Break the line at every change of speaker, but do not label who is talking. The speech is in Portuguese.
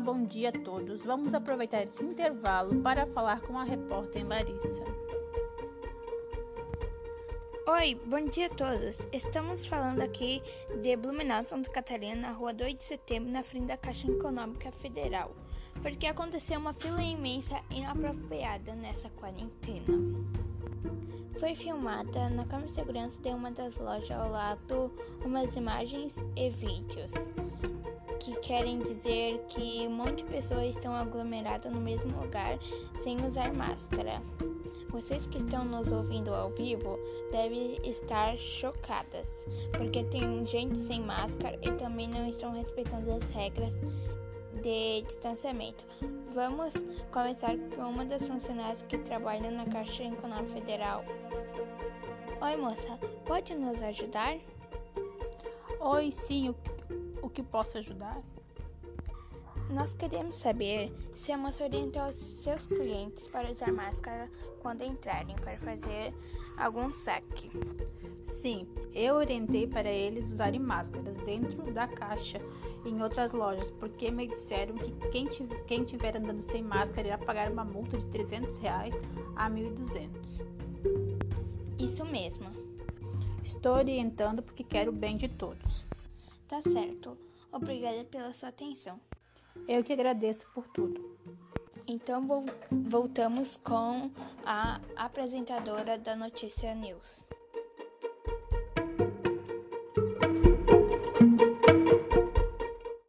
bom dia a todos. Vamos aproveitar esse intervalo para falar com a repórter Larissa.
Oi, bom dia a todos. Estamos falando aqui de Blumenau, Santa Catarina, na rua 2 de setembro, na frente da Caixa Econômica Federal, porque aconteceu uma fila imensa e inapropriada nessa quarentena. Foi filmada na câmera de segurança de uma das lojas ao lado umas imagens e vídeos querem dizer que um monte de pessoas estão aglomeradas no mesmo lugar sem usar máscara. Vocês que estão nos ouvindo ao vivo devem estar chocadas, porque tem gente sem máscara e também não estão respeitando as regras de distanciamento. Vamos começar com uma das funcionárias que trabalha na Caixa Econômica Federal. Oi, moça, pode nos ajudar?
Oi, sim, o o que posso ajudar?
Nós queremos saber se a moça orientou os seus clientes para usar máscara quando entrarem para fazer algum saque.
Sim, eu orientei para eles usarem máscaras dentro da caixa em outras lojas, porque me disseram que quem, quem tiver andando sem máscara irá pagar uma multa de 300 reais a 1.200.
Isso mesmo.
Estou orientando porque quero o bem de todos.
Tá certo. Obrigada pela sua atenção.
Eu que agradeço por tudo.
Então voltamos com a apresentadora da Notícia News.